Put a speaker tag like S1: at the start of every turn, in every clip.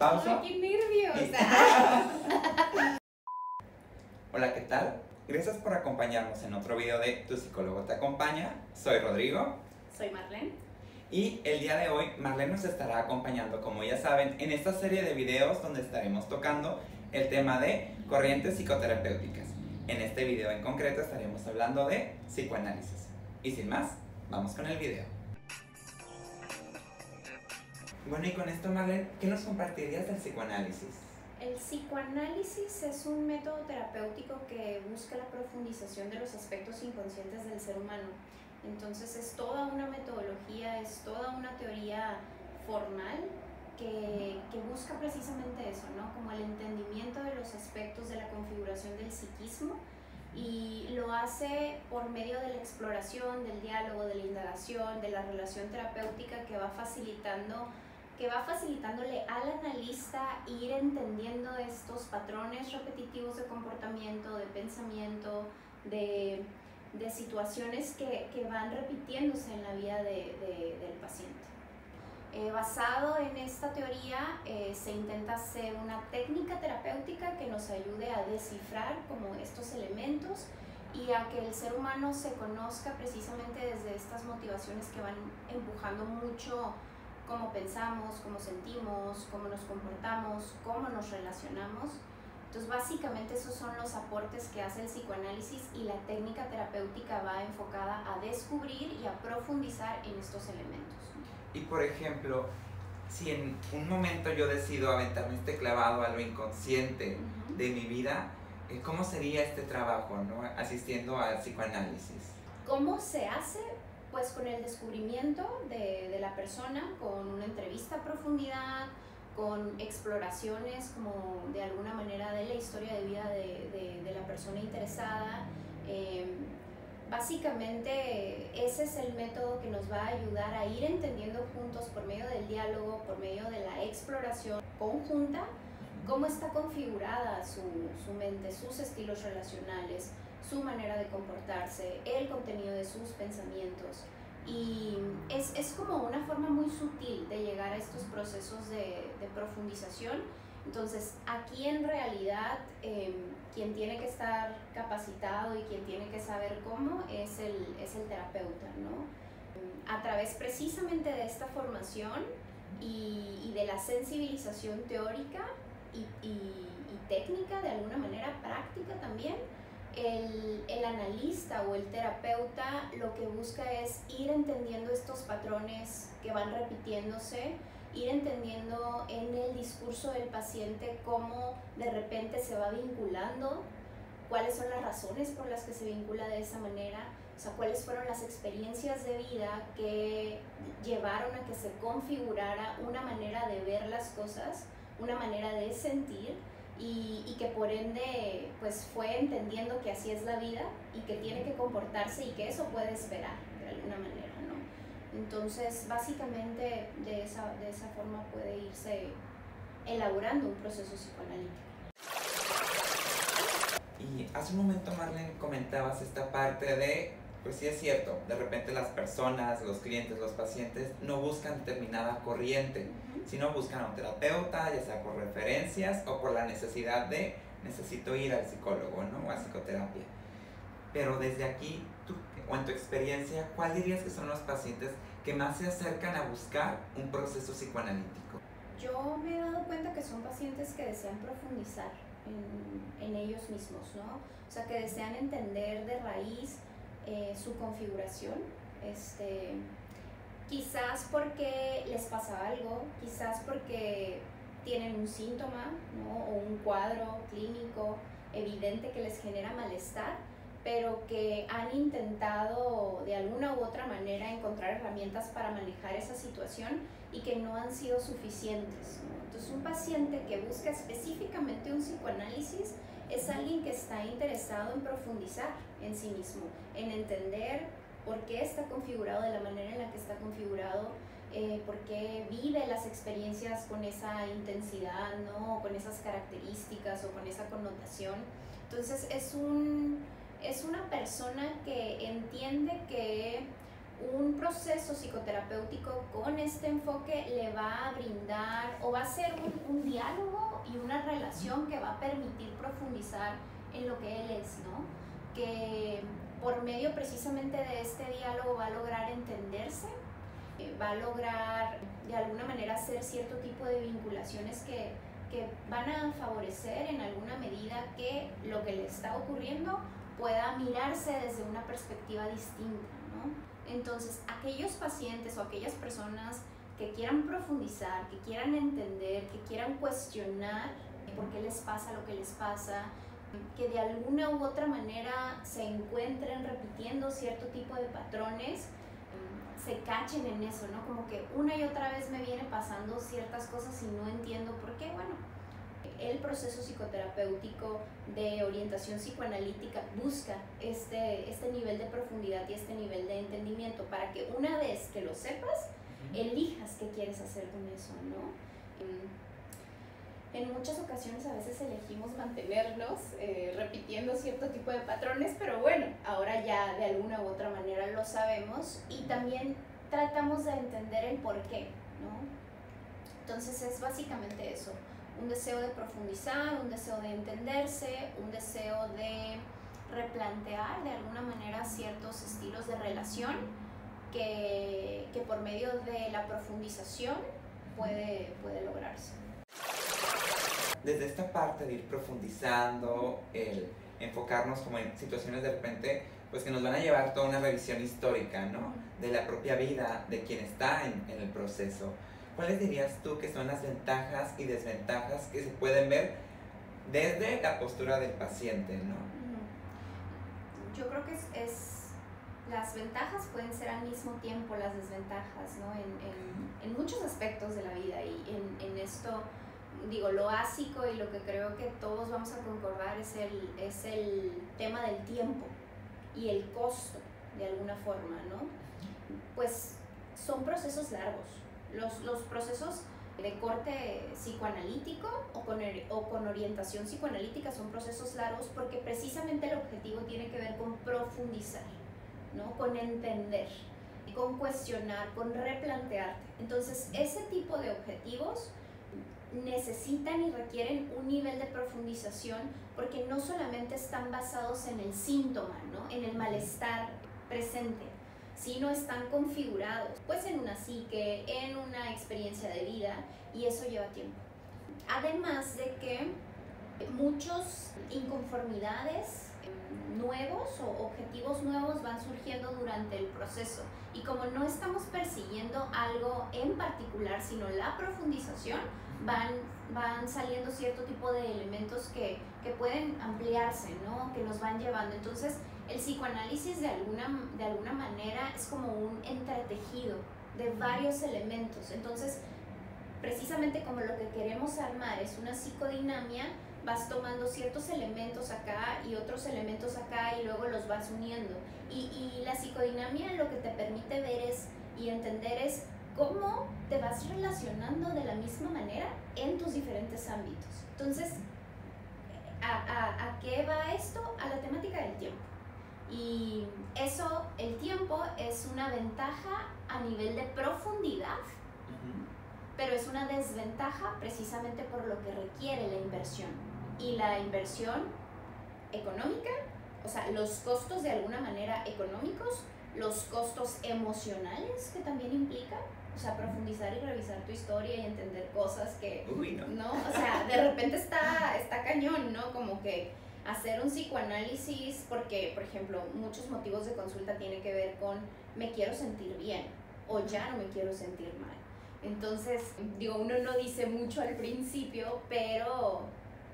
S1: Pausa.
S2: ¡Ay, qué nervios!
S1: Hola, ¿qué tal? Gracias por acompañarnos en otro video de Tu psicólogo te acompaña. Soy Rodrigo
S2: Soy Marlene.
S1: y el día de hoy Marlene nos estará acompañando, como ya saben, en esta serie de videos donde estaremos tocando el tema de corrientes psicoterapéuticas. En este video en concreto estaremos hablando de psicoanálisis. Y sin más, vamos con el video. Bueno, y con esto, Marlene, ¿qué nos compartirías del psicoanálisis?
S2: El psicoanálisis es un método terapéutico que busca la profundización de los aspectos inconscientes del ser humano. Entonces es toda una metodología, es toda una teoría formal que, que busca precisamente eso, ¿no? Como el entendimiento de los aspectos de la configuración del psiquismo y lo hace por medio de la exploración, del diálogo, de la indagación, de la relación terapéutica que va facilitando que va facilitándole al analista ir entendiendo estos patrones repetitivos de comportamiento, de pensamiento, de, de situaciones que, que, van repitiéndose en la vida de, de, del paciente. Eh, basado en esta teoría eh, se intenta hacer una técnica terapéutica que nos ayude a descifrar como estos elementos y a que el ser humano se conozca precisamente desde estas motivaciones que van empujando mucho cómo pensamos, cómo sentimos, cómo nos comportamos, cómo nos relacionamos. Entonces, básicamente esos son los aportes que hace el psicoanálisis y la técnica terapéutica va enfocada a descubrir y a profundizar en estos elementos.
S1: Y por ejemplo, si en un momento yo decido aventarme este clavado a lo inconsciente uh -huh. de mi vida, ¿cómo sería este trabajo, no? asistiendo al psicoanálisis?
S2: ¿Cómo se hace? Pues con el descubrimiento de, de, la persona, con una entrevista a profundidad, con exploraciones como de alguna manera de la historia de vida de, de, la persona interesada. Eh, básicamente ese es el método que nos va a ayudar a ir entendiendo juntos por medio del diálogo, por medio de la exploración conjunta, cómo está configurada su, su mente, sus estilos relacionales, su manera de comportarse, el contenido de sus pensamientos. Y es, es como una forma muy sutil de llegar a estos procesos de, de profundización. Entonces, aquí en realidad eh, quien tiene que estar capacitado y quien tiene que saber cómo es el, es el terapeuta, ¿no? A través precisamente de esta formación y, y de la sensibilización teórica y, y técnica, de alguna manera práctica también, el, el, analista o el terapeuta lo que busca es ir entendiendo estos patrones que van repitiéndose, ir entendiendo en el discurso del paciente cómo de repente se va vinculando, cuáles son las razones por las que se vincula de esa manera, o sea, cuáles fueron las experiencias de vida que llevaron a que se configurara una manera de ver las cosas, una manera de sentir y, y, que por ende pues fue entendiendo que así es la vida y que tiene que comportarse y que eso puede esperar de alguna manera, ¿no? Entonces básicamente de esa, de esa forma puede irse elaborando un proceso psicoanalítico.
S1: Y hace un momento Marlene comentabas esta parte de, pues sí es cierto, de repente las personas, los clientes, los pacientes no buscan determinada corriente, sino buscan a un terapeuta, ya sea por referencias o por la necesidad de necesito ir al psicólogo, ¿no? O a psicoterapia. Pero desde aquí, tú, o en tu experiencia, ¿cuál dirías que son los pacientes que más se acercan a buscar un proceso psicoanalítico?
S2: Yo me he dado cuenta que son pacientes que desean profundizar en, en ellos mismos, ¿no? O sea, que desean entender de raíz eh, su configuración, este, quizás porque les pasa algo, quizás porque tienen un síntoma ¿no? o un cuadro clínico evidente que les genera malestar, pero que han intentado de alguna u otra manera encontrar herramientas para manejar esa situación y que no han sido suficientes. Entonces un paciente que busca específicamente un psicoanálisis es alguien que está interesado en profundizar en sí mismo, en entender por qué está configurado de la manera en la que está configurado, eh, por qué vive las experiencias con esa intensidad, ¿no? con esas características o con esa connotación. Entonces es, un, es una persona que entiende que un proceso psicoterapéutico con este enfoque le va a brindar o va a ser un, un, diálogo y una relación que va a permitir profundizar en lo que él es, ¿no? Que por medio precisamente de este diálogo va a lograr entenderse, eh, va a lograr de alguna manera hacer cierto tipo de vinculaciones que, que van a favorecer en alguna medida que lo que le está ocurriendo pueda mirarse desde una perspectiva distinta, ¿no? Entonces, aquellos pacientes o aquellas personas que quieran profundizar, que quieran entender, que quieran cuestionar por qué les pasa lo que les pasa, que de alguna u otra manera se encuentren repitiendo cierto tipo de patrones, se cachen en eso, ¿no? Como que una y otra vez me viene pasando ciertas cosas y no entiendo por qué. Bueno, el proceso psicoterapéutico de orientación psicoanalítica busca este, este nivel de profundidad y este nivel de entendimiento para que una vez que lo sepas, elijas qué quieres hacer con eso, ¿no? En muchas ocasiones a veces elegimos mantenernos eh, repitiendo cierto tipo de patrones, pero bueno, ahora ya de alguna u otra manera lo sabemos y también tratamos de entender el por qué, ¿no? Entonces es básicamente eso un deseo de profundizar, un deseo de entenderse, un deseo de replantear de alguna manera ciertos estilos de relación que, que por medio de la profundización puede, puede lograrse.
S1: Desde esta parte de ir profundizando, el enfocarnos como en situaciones de repente, pues que nos van a llevar toda una revisión histórica, ¿no? De la propia vida de quien está en, en el proceso ¿cuáles dirías tú que son las ventajas y desventajas que se pueden ver desde la postura del paciente, ¿no?
S2: Yo creo que es, las ventajas pueden ser al mismo tiempo las desventajas, ¿no? En, en, muchos aspectos de la vida y en, en, esto, digo, lo básico y lo que creo que todos vamos a concordar es el, es el tema del tiempo y el costo, de alguna forma, ¿no? Pues son procesos largos, los, los procesos de corte psicoanalítico o con, o con orientación psicoanalítica son procesos largos porque precisamente el objetivo tiene que ver con profundizar, ¿no? con entender, con cuestionar, con replantearte. Entonces, ese tipo de objetivos necesitan y requieren un nivel de profundización porque no solamente están basados en el síntoma, ¿no? en el malestar presente, si no están configurados, pues en una psique, en una experiencia de vida, y eso lleva tiempo. Además de que muchos inconformidades nuevos o objetivos nuevos van surgiendo durante el proceso y como no estamos persiguiendo algo en particular sino la profundización van, van saliendo cierto tipo de elementos que, que pueden ampliarse ¿no? que nos van llevando entonces el psicoanálisis de alguna, de alguna manera es como un entretejido de varios elementos. Entonces, precisamente como lo que queremos armar es una psicodinamia, vas tomando ciertos elementos acá y otros elementos acá y luego los vas uniendo. Y, y la psicodinamia lo que te permite ver es y entender es cómo te vas relacionando de la misma manera en tus diferentes ámbitos. Entonces, ¿a, a, a qué va esto? A la temática del tiempo. Y eso, el tiempo es una ventaja a nivel de profundidad, pero es una desventaja precisamente por lo que requiere la inversión. Y la inversión económica, o sea, los costos de alguna manera económicos, los costos emocionales que también implica, o sea, profundizar y revisar tu historia y entender cosas que,
S1: Uy, no.
S2: no. O sea, de repente está, está cañón, ¿no? Como que hacer un psicoanálisis porque, por ejemplo, muchos motivos de consulta tienen que ver con me quiero sentir bien o ya no me quiero sentir mal. Entonces, digo, uno no dice mucho al principio, pero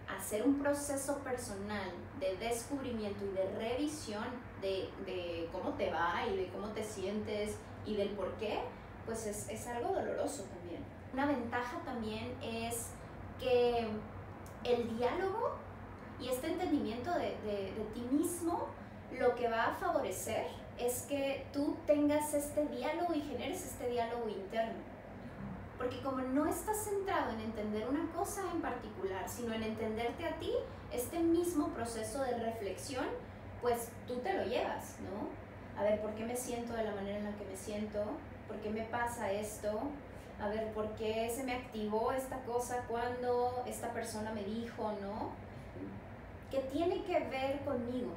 S2: hacer un proceso personal de descubrimiento y de revisión de, de cómo te va y de cómo te sientes y del por qué, pues es, es algo doloroso también. Una ventaja también es que el diálogo y este entendimiento de, de, de, ti mismo lo que va a favorecer es que tú tengas este diálogo y generes este diálogo interno. Porque como no estás centrado en entender una cosa en particular, sino en entenderte a ti, este mismo proceso de reflexión, pues tú te lo llevas, ¿no? a ver, ¿por qué me siento de la manera en la que me siento? ¿Por qué me pasa esto? A ver, ¿por qué se me activó esta cosa cuando esta persona me dijo, no? Que tiene que ver conmigo,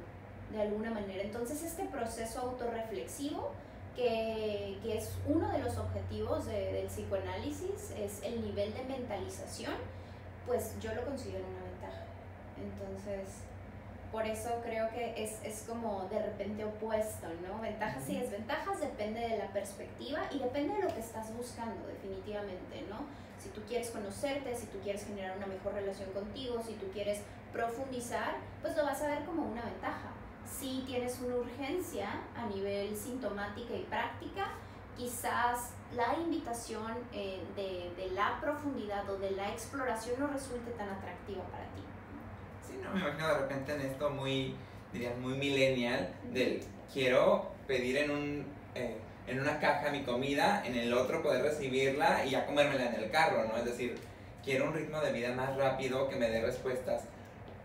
S2: de alguna manera. Entonces, este proceso autorreflexivo, que, que es uno de los objetivos del psicoanálisis, es el nivel de mentalización, pues yo lo considero una ventaja. Entonces, por eso creo que es, es, como de repente opuesto, ¿no? Ventajas y desventajas depende de la perspectiva y depende de lo que estás buscando, definitivamente, ¿no? Si tú quieres conocerte, si tú quieres generar una mejor relación contigo, si tú quieres profundizar, pues lo vas a ver como una ventaja. Si tienes una urgencia a nivel sintomática y práctica, quizás la invitación eh, de, de la profundidad o de la exploración no resulte tan atractiva para ti
S1: no me imagino de repente en esto muy, dirían, muy millennial, del quiero pedir en un... Eh, en una caja mi comida, en el otro poder recibirla y ya comérmela en el carro, ¿no? Es decir, quiero un ritmo de vida más rápido que me dé respuestas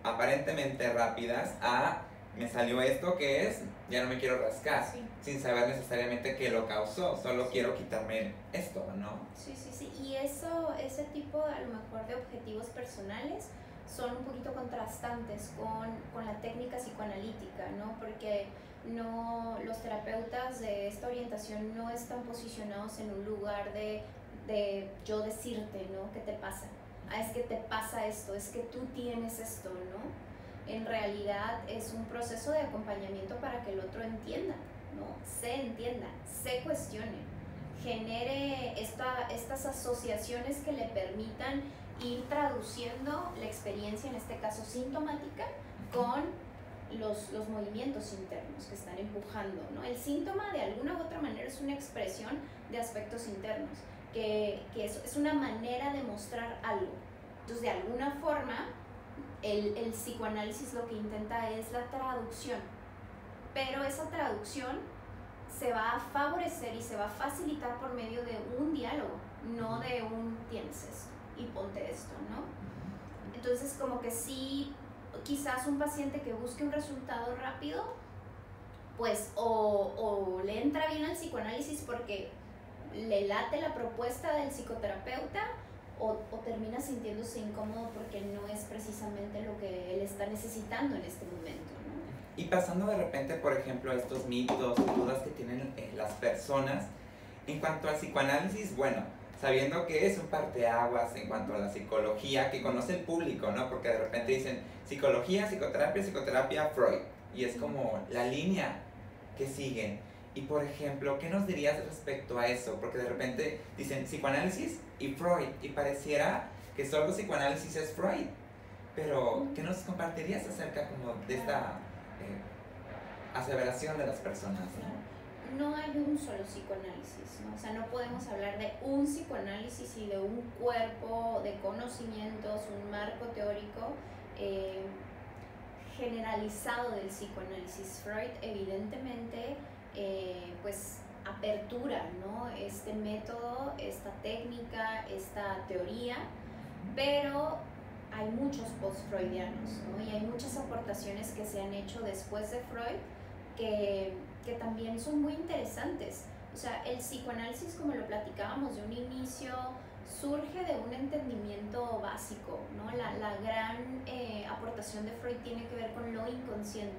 S1: aparentemente rápidas a me salió esto que es, ya no me quiero rascar, sin saber necesariamente qué lo causó, solo quiero quitarme esto, ¿no?
S2: Sí, sí, sí, y eso, ese tipo a lo mejor de objetivos personales, son un poquito contrastantes con, con, la técnica psicoanalítica, ¿no? Porque no, los terapeutas de esta orientación no están posicionados en un lugar de, de yo decirte, ¿no? ¿Qué te pasa? Ah, es que te pasa esto, es que tú tienes esto, ¿no? En realidad es un proceso de acompañamiento para que el otro entienda, ¿no? Se entienda, se cuestione, genere esta, estas asociaciones que le permitan ir traduciendo la experiencia, en este caso sintomática, con los, los, movimientos internos que están empujando. ¿no? El síntoma de alguna u otra manera es una expresión de aspectos internos, que, que es, es, una manera de mostrar algo. Entonces, de alguna forma, el, el psicoanálisis lo que intenta es la traducción, pero esa traducción se va a favorecer y se va a facilitar por medio de un diálogo, no de un tienes esto y ponte esto, ¿no? Entonces como que sí, quizás un paciente que busque un resultado rápido, pues o, o le entra bien al psicoanálisis porque le late la propuesta del psicoterapeuta o, o, termina sintiéndose incómodo porque no es precisamente lo que él está necesitando en este momento. ¿no?
S1: Y pasando de repente, por ejemplo, a estos mitos, dudas que tienen eh, las personas, en cuanto al psicoanálisis, bueno, sabiendo que es un parteaguas en cuanto a la psicología que conoce el público, ¿no? Porque de repente dicen psicología, psicoterapia, psicoterapia, Freud. Y es como la línea que siguen. Y por ejemplo, ¿qué nos dirías respecto a eso? Porque de repente dicen psicoanálisis y Freud. Y pareciera que solo psicoanálisis es Freud. Pero, ¿qué nos compartirías acerca como de esta eh, aseveración de las personas? ¿no?
S2: no hay un solo psicoanálisis, ¿no? o sea, no podemos hablar de un psicoanálisis y de un cuerpo de conocimientos, un marco teórico eh, generalizado del psicoanálisis. Freud evidentemente, eh, pues, apertura, ¿no? Este método, esta técnica, esta teoría, pero hay muchos post-freudianos, ¿no? Y hay muchas aportaciones que se han hecho después de Freud que que también son muy interesantes. O sea, el psicoanálisis, como lo platicábamos de un inicio, surge de un entendimiento básico, ¿no? La, la gran eh, aportación de Freud tiene que ver con lo inconsciente,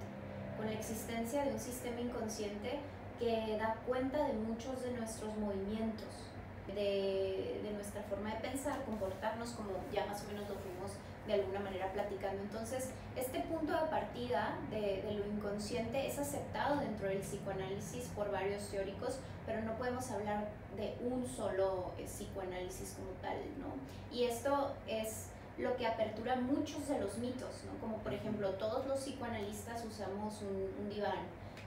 S2: con la existencia de un sistema inconsciente que da cuenta de muchos de nuestros movimientos, de, de nuestra forma de pensar, comportarnos, como ya más o menos lo fuimos de alguna manera platicando. Entonces, este punto de partida de, de, lo inconsciente es aceptado dentro del psicoanálisis por varios teóricos, pero no podemos hablar de un solo eh, psicoanálisis como tal, ¿no? Y esto es lo que apertura muchos de los mitos, ¿no? Como por ejemplo, todos los psicoanalistas usamos un, un diván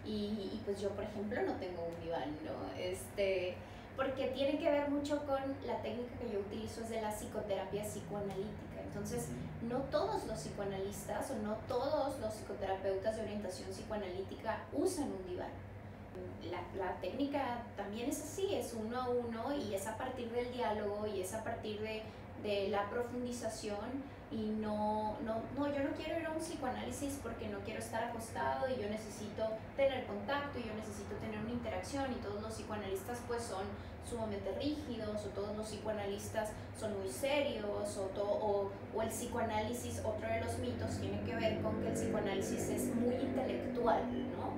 S2: y, y, pues yo, por ejemplo, no tengo un diván, ¿no? Este, porque tiene que ver mucho con la técnica que yo utilizo, es de la psicoterapia psicoanalítica. Entonces, no todos los psicoanalistas o no todos los psicoterapeutas de orientación psicoanalítica usan un diván. La, la, técnica también es así, es uno a uno y es a partir del diálogo y es a partir de, de la profundización y no, no, no, yo no quiero ir a un psicoanálisis porque no quiero estar acostado y yo necesito tener contacto y yo necesito tener una interacción y todos los psicoanalistas pues son sumamente rígidos o todos los psicoanalistas son muy serios o, todo, o, el psicoanálisis, otro de los mitos tiene que ver con que el psicoanálisis es muy intelectual, ¿no?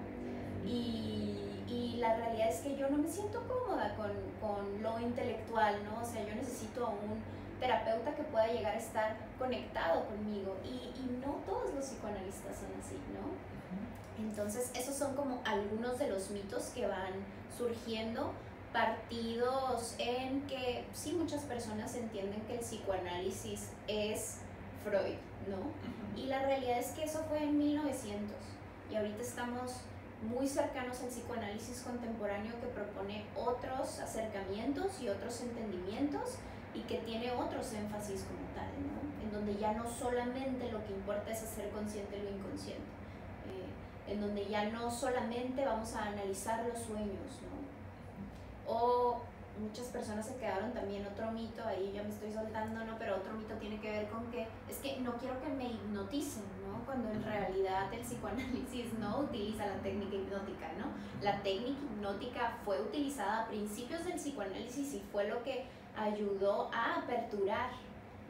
S2: Y, y la realidad es que yo no me siento cómoda con, con lo intelectual, ¿no? O sea, yo necesito un terapeuta que pueda llegar a estar conectado conmigo y, y no todos los psicoanalistas son así, ¿no? Entonces, esos son como algunos de los mitos que van surgiendo partidos en que sí muchas personas entienden que el psicoanálisis es Freud, ¿no? Y la realidad es que eso fue en 1900 y ahorita estamos muy cercanos al psicoanálisis contemporáneo que propone otros acercamientos y otros entendimientos y que tiene otros énfasis como tal, ¿no? En donde ya no solamente lo que importa es hacer consciente lo inconsciente, eh, en donde ya no solamente vamos a analizar los sueños, ¿no? O muchas personas se quedaron también otro mito, ahí yo me estoy soltando, ¿no? Pero otro mito tiene que ver con que es que no quiero que me hipnoticen, ¿no? Cuando en realidad el psicoanálisis no utiliza la técnica hipnótica, ¿no? La técnica hipnótica fue utilizada a principios del psicoanálisis y fue lo que ayudó a aperturar.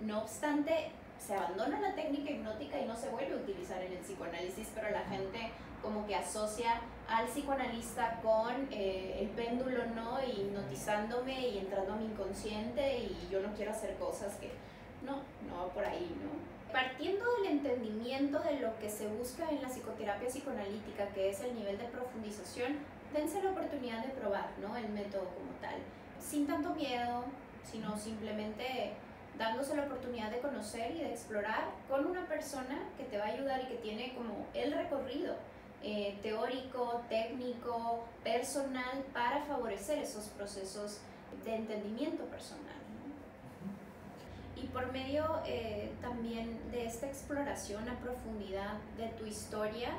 S2: No obstante, se abandona la técnica hipnótica y no se vuelve a utilizar en el psicoanálisis, pero la gente como que asocia al psicoanalista con eh, el péndulo, ¿no? Y hipnotizándome y entrando a mi inconsciente y yo no quiero hacer cosas que no, no va por ahí, ¿no? Partiendo del entendimiento de lo que se busca en la psicoterapia psicoanalítica, que es el nivel de profundización, dense la oportunidad de probar, ¿no? El método como tal, sin tanto miedo, sino simplemente dándose la oportunidad de conocer y de explorar con una persona que te va a ayudar y que tiene como el recorrido eh, teórico, técnico, personal para favorecer esos procesos de entendimiento personal. Y por medio eh, también de esta exploración a profundidad de tu historia,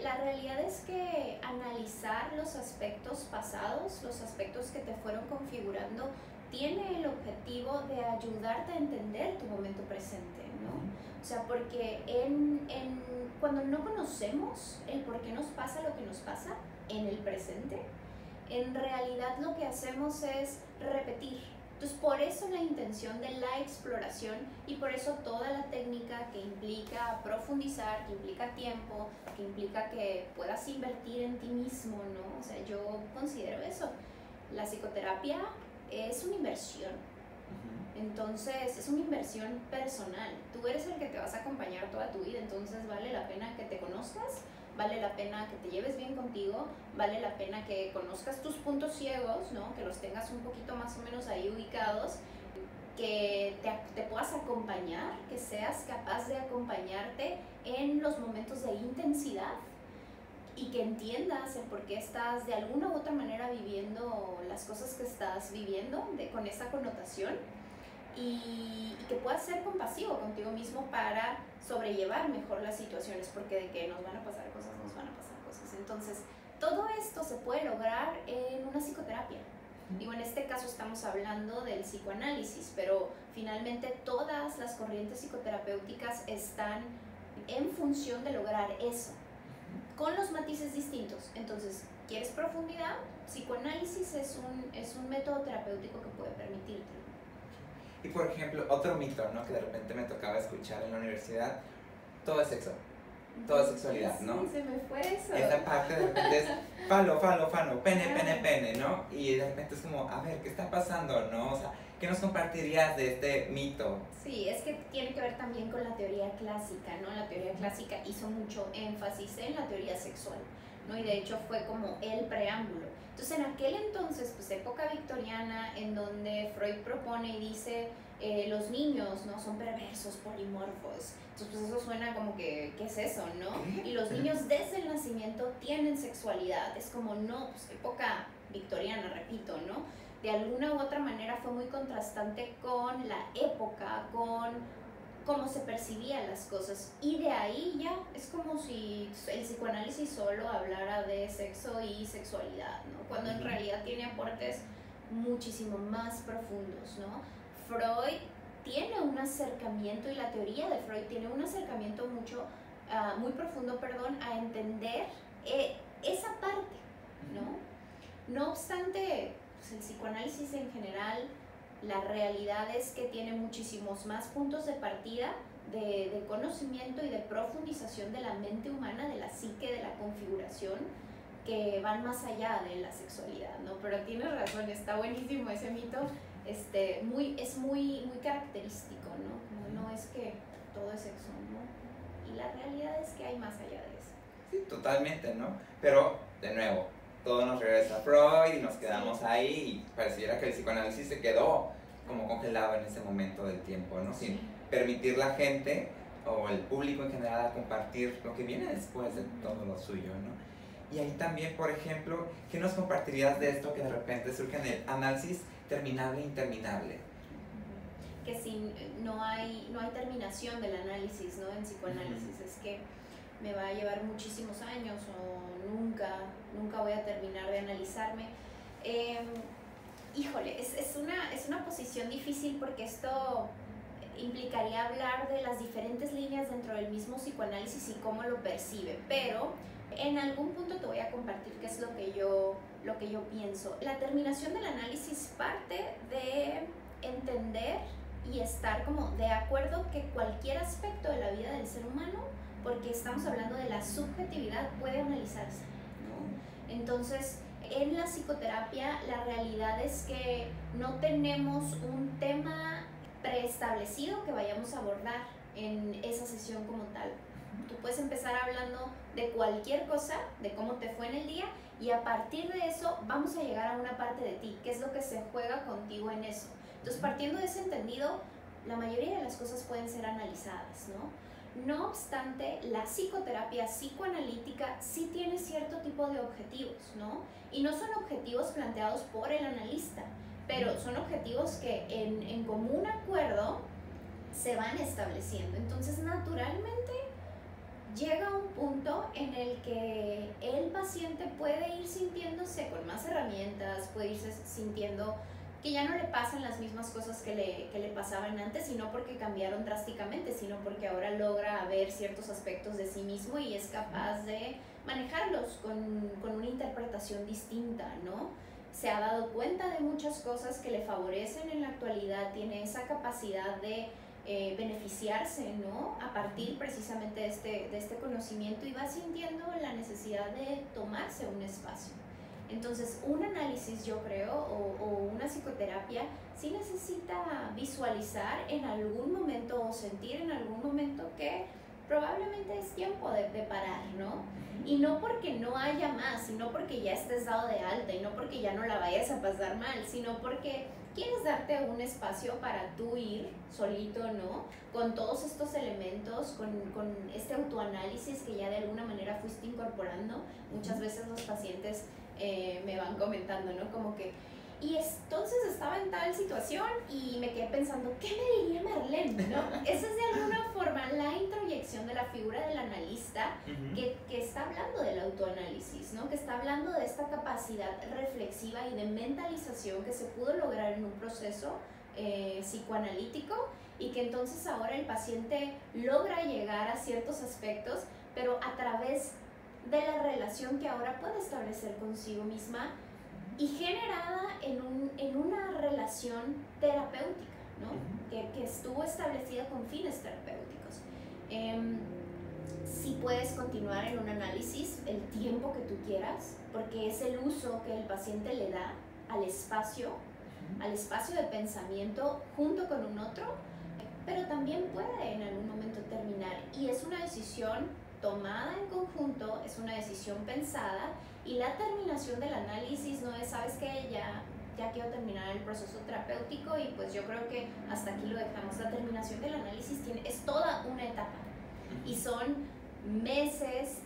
S2: la realidad es que analizar los aspectos pasados, los aspectos que te fueron configurando, tiene el objetivo de ayudarte a entender tu momento presente, ¿no? O sea, porque en, en, cuando no conocemos el por qué nos pasa lo que nos pasa en el presente, en realidad lo que hacemos es repetir. Entonces, por eso la intención de la exploración y por eso toda la técnica que implica profundizar, que implica tiempo, que implica que puedas invertir en ti mismo, ¿no? O sea, yo considero eso. La psicoterapia es una inversión. Entonces, es una inversión personal. Tú eres el que te vas a acompañar toda tu vida, entonces vale la pena que te conozcas, vale la pena que te lleves bien contigo, vale la pena que conozcas tus puntos ciegos, ¿no? Que los tengas un poquito más o menos ahí ubicados, que te, te puedas acompañar, que seas capaz de acompañarte en los momentos de intensidad y que entiendas el por qué estás de alguna u otra manera viviendo las cosas que estás viviendo de, con esa connotación y, que puedas ser compasivo contigo mismo para sobrellevar mejor las situaciones, porque de que nos van a pasar cosas, nos van a pasar cosas. Entonces, todo esto se puede lograr en una psicoterapia. Digo, en este caso estamos hablando del psicoanálisis, pero finalmente todas las corrientes psicoterapéuticas están en función de lograr eso, con los matices distintos. Entonces, ¿quieres profundidad? Psicoanálisis es un, es un método terapéutico que puede permitirte.
S1: Y por ejemplo, otro mito, ¿no? Que de repente me tocaba escuchar en la universidad, todo es sexo, todo es sexualidad, ¿no?
S2: Sí, se me fue eso.
S1: Esa parte de repente es falo, falo, falo, pene, pene, pene, ¿no? Y de repente es como, a ver, ¿qué está pasando, no? O sea, ¿qué nos compartirías de este mito?
S2: Sí, es que tiene que ver también con la teoría clásica, ¿no? La teoría clásica hizo mucho énfasis en la teoría sexual, ¿no? Y de hecho fue como el preámbulo. Entonces, en aquel entonces, pues época victoriana, en donde Freud propone y dice, eh, los niños, ¿no? Son perversos, polimorfos. Entonces, pues eso suena como que, ¿qué es eso, no? Y los niños desde el nacimiento tienen sexualidad. Es como, no, pues época victoriana, repito, ¿no? De alguna u otra manera fue muy contrastante con la época, con cómo se percibían las cosas. Y de ahí ya es como si el psicoanálisis solo hablara de sexo y sexualidad, ¿no? Cuando en realidad tiene aportes muchísimo más profundos, ¿no? Freud tiene un acercamiento, y la teoría de Freud tiene un acercamiento mucho, ah, muy profundo, perdón, a entender eh, esa parte, ¿no? No obstante, pues, el psicoanálisis en general, la realidad es que tiene muchísimos más puntos de partida de, de, conocimiento y de profundización de la mente humana, de la psique, de la configuración, que van más allá de la sexualidad, ¿no? Pero tienes razón, está buenísimo ese mito, este, muy, es muy, muy característico, ¿no? no es que todo es sexo, ¿no? Y la realidad es que hay más allá de eso.
S1: Sí, totalmente, ¿no? Pero, de nuevo, todo nos regresa a Freud y nos quedamos ahí y pareciera que el psicoanálisis se quedó como congelado en ese momento del tiempo, ¿no? Sin permitir la gente o el público en general a compartir lo que viene después de todo lo suyo, ¿no? Y ahí también, por ejemplo, ¿qué nos compartirías de esto que de repente surge en el análisis terminable e interminable?
S2: Que si no hay, no hay terminación del análisis, ¿no? En psicoanálisis, es que me va a llevar muchísimos años o nunca, nunca voy a terminar de analizarme. Em, híjole, es, es, una, es una posición difícil porque esto implicaría hablar de las diferentes líneas dentro del mismo psicoanálisis y cómo lo percibe, pero en algún punto te voy a compartir qué es lo que yo, lo que yo pienso. La terminación del análisis parte de entender y estar como de acuerdo que cualquier aspecto de la vida del ser humano, porque estamos hablando de la subjetividad, puede analizarse. Entonces, en la psicoterapia la realidad es que no tenemos un tema preestablecido que vayamos a abordar en esa sesión como tal. Tú puedes empezar hablando de cualquier cosa, de cómo te fue en el día, y a partir de eso vamos a llegar a una parte de ti, que es lo que se juega contigo en eso. Entonces, partiendo de ese entendido, la mayoría de las cosas pueden ser analizadas, ¿no? No obstante, la psicoterapia psicoanalítica sí tiene cierto tipo de objetivos, ¿no? Y no son objetivos planteados por el analista, pero son objetivos que en, en común acuerdo se van estableciendo. Entonces, naturalmente, llega un punto en el que el paciente puede ir sintiéndose con más herramientas, puede irse sintiendo que ya no le pasan las mismas cosas que le, que le pasaban antes, sino porque cambiaron drásticamente, sino porque ahora logra ver ciertos aspectos de sí mismo y es capaz de manejarlos con, con una interpretación distinta, ¿no? Se ha dado cuenta de muchas cosas que le favorecen en la actualidad, tiene esa capacidad de eh, beneficiarse, ¿no? A partir precisamente de este, de este conocimiento y va sintiendo la necesidad de tomarse un espacio. Entonces, un análisis, yo creo, o, o, una psicoterapia, sí necesita visualizar en algún momento o sentir en algún momento que probablemente es tiempo de, de parar, ¿no? Y no porque no haya más, sino porque ya estés dado de alta y no porque ya no la vayas a pasar mal, sino porque quieres darte un espacio para tú ir solito, ¿no? Con todos estos elementos, con, con, este autoanálisis que ya de alguna manera fuiste incorporando. Muchas veces los pacientes eh, me van comentando, ¿no? Como que, y entonces estaba en tal situación y me quedé pensando, ¿qué me diría Marlene? ¿no? Esa es de alguna forma la introyección de la figura del analista que, que, está hablando del autoanálisis, ¿no? que está hablando de esta capacidad reflexiva y de mentalización que se pudo lograr en un proceso eh, psicoanalítico y que entonces ahora el paciente logra llegar a ciertos aspectos, pero a través de la relación que ahora puede establecer consigo misma y generada en, un, en una relación terapéutica, ¿no? que, que, estuvo establecida con fines terapéuticos. Eh, si puedes continuar en un análisis el tiempo que tú quieras, porque es el uso que el paciente le da al espacio, al espacio de pensamiento junto con un otro, pero también puede en algún momento terminar y es una decisión tomada en conjunto, es una decisión pensada y la terminación del análisis no es, sabes que ya, ya quiero terminar el proceso terapéutico y pues yo creo que hasta aquí lo dejamos. La terminación del análisis tiene, es toda una etapa y son meses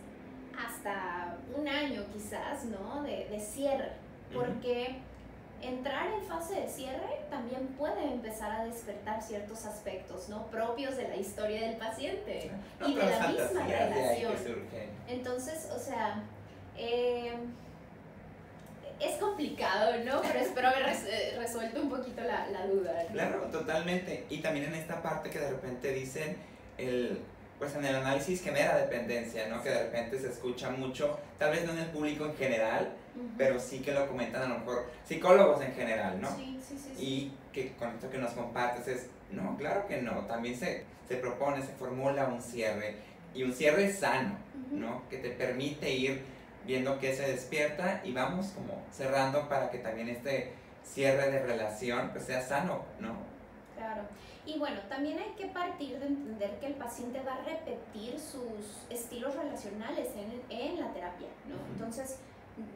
S2: hasta un año quizás, ¿no? De, de cierre, porque entrar en fase de cierre también puede empezar a despertar ciertos aspectos no propios de la historia del paciente y de la misma relación. Entonces, o sea, eh, es complicado, ¿no? Pero espero haber eh, resuelto un poquito la, la duda.
S1: Claro, totalmente. Y también en esta parte que de repente dicen, el, pues en el análisis genera dependencia, ¿no? Que de repente se escucha mucho, tal vez no en el público en general, pero sí que lo comentan a lo mejor psicólogos en general, ¿no?
S2: Sí, sí, sí.
S1: Y que con esto que nos compartes es, no, claro que no, también se, se propone, se formula un cierre y un cierre sano, ¿no? Que te permite ir viendo que se despierta y vamos como cerrando para que también este cierre de relación pues sea sano, ¿no?
S2: Claro. Y bueno, también hay que partir de entender que el paciente va a repetir sus estilos relacionales en, en la terapia, ¿no? Entonces,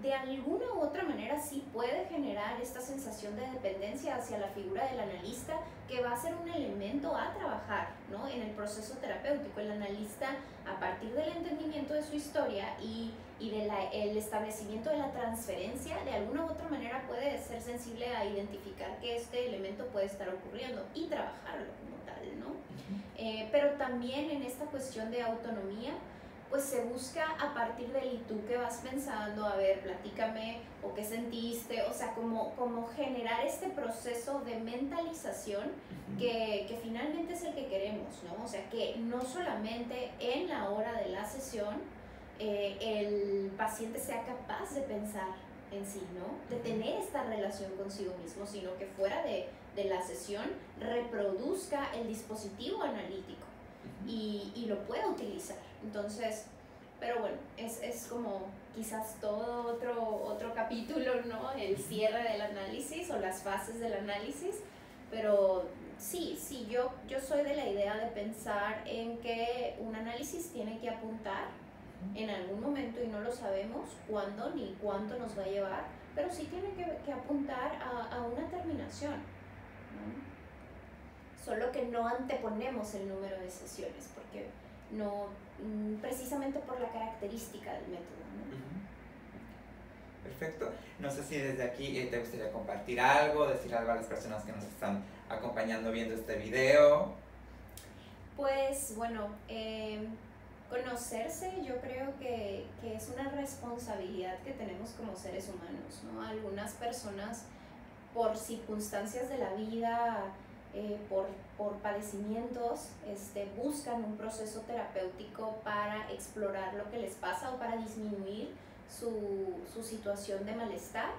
S2: de alguna u otra manera sí puede generar esta sensación de dependencia hacia la figura del analista que va a ser un elemento a trabajar ¿no? en el proceso terapéutico. El analista, a partir del entendimiento de su historia y, y del establecimiento de la transferencia, de alguna u otra manera puede ser sensible a identificar que este elemento puede estar ocurriendo y trabajarlo como tal. ¿no? Eh, pero también en esta cuestión de autonomía, pues se busca a partir del y tú que vas pensando, a ver, platícame o qué sentiste, o sea, como, como generar este proceso de mentalización que, que, finalmente es el que queremos, ¿no? O sea, que no solamente en la hora de la sesión eh, el paciente sea capaz de pensar en sí, ¿no? De tener esta relación consigo mismo, sino que fuera de, de la sesión reproduzca el dispositivo analítico y, y lo pueda utilizar. Entonces, pero bueno, es, es como quizás todo otro, otro capítulo, ¿no? El cierre del análisis o las fases del análisis, pero sí, sí, yo, yo soy de la idea de pensar en que un análisis tiene que apuntar en algún momento y no lo sabemos cuándo ni cuánto nos va a llevar, pero sí tiene que, que apuntar a, a, una terminación. ¿no? Solo que no anteponemos el número de sesiones, porque no precisamente por la característica del método.
S1: Perfecto. No sé si desde aquí eh, te gustaría compartir algo, decir algo a las personas que nos están acompañando viendo este video.
S2: Pues bueno, eh, conocerse yo creo que, que, es una responsabilidad que tenemos como seres humanos, ¿no? Algunas personas por circunstancias de la vida eh, por, por, padecimientos este, buscan un proceso terapéutico para explorar lo que les pasa o para disminuir su, su situación de malestar.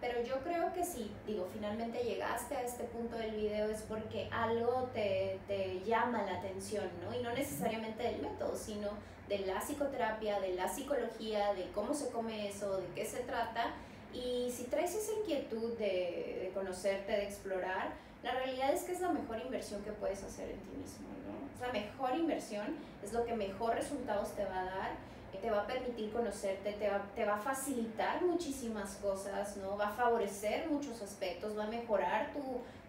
S2: Pero yo creo que si, digo, finalmente llegaste a este punto del video es porque algo te, te llama la atención, ¿no? Y no necesariamente del método, sino de la psicoterapia, de la psicología, de cómo se come eso, de qué se trata. Y si traes esa inquietud de, de conocerte, de explorar, la realidad es que es la mejor inversión que puedes hacer en ti mismo, ¿no? Es la mejor inversión, es lo que mejor resultados te va a dar, te va a permitir conocerte, te va, te va a facilitar muchísimas cosas, ¿no? Va a favorecer muchos aspectos, va a mejorar tu,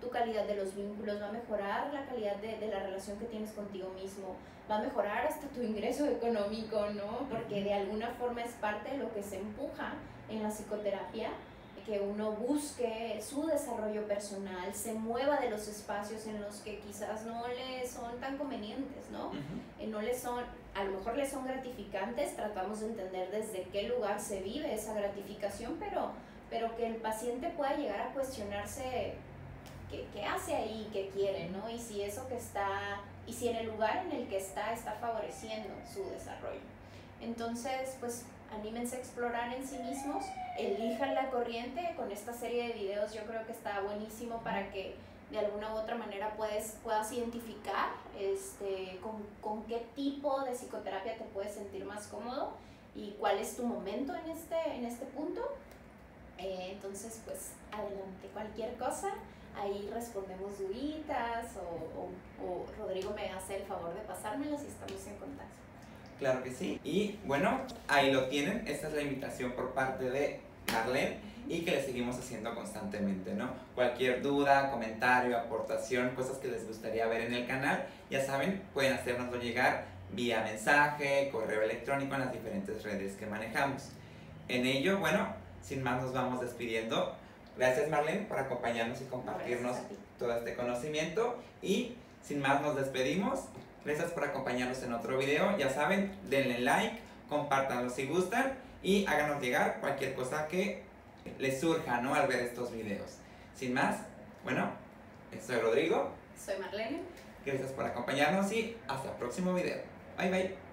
S2: tu calidad de los vínculos, va a mejorar la calidad de, de, la relación que tienes contigo mismo, va a mejorar hasta tu ingreso económico, ¿no? Porque de alguna forma es parte de lo que se empuja en la psicoterapia que uno busque su desarrollo personal, se mueva de los espacios en los que quizás no le son tan convenientes, ¿no? Uh -huh. No le son, a lo mejor le son gratificantes, tratamos de entender desde qué lugar se vive esa gratificación, pero, pero que el paciente pueda llegar a cuestionarse qué, qué hace ahí, qué quiere, ¿no? Y si eso que está, y si en el lugar en el que está está favoreciendo su desarrollo. Entonces, pues anímense a explorar en sí mismos, elijan la corriente, con esta serie de videos yo creo que está buenísimo para que de alguna u otra manera puedes, puedas identificar este, con, con qué tipo de psicoterapia te puedes sentir más cómodo y cuál es tu momento en este, en este punto. Eh, entonces, pues adelante, cualquier cosa, ahí respondemos duditas o, o, o Rodrigo me hace el favor de pasármelas y estamos en contacto.
S1: Claro que sí. Y bueno, ahí lo tienen. Esta es la invitación por parte de Marlene y que le seguimos haciendo constantemente, ¿no? Cualquier duda, comentario, aportación, cosas que les gustaría ver en el canal, ya saben, pueden hacérnoslo llegar vía mensaje, correo electrónico en las diferentes redes que manejamos. En ello, bueno, sin más nos vamos despidiendo. Gracias Marlene por acompañarnos y compartirnos todo este conocimiento y sin más nos despedimos. Gracias por acompañarnos en otro video. Ya saben, denle like, compártanlo si gustan y háganos llegar cualquier cosa que les surja, ¿no? Al ver estos videos. Sin más, bueno, soy Rodrigo.
S2: Soy Marlene.
S1: Gracias por acompañarnos y hasta el próximo video. Bye bye.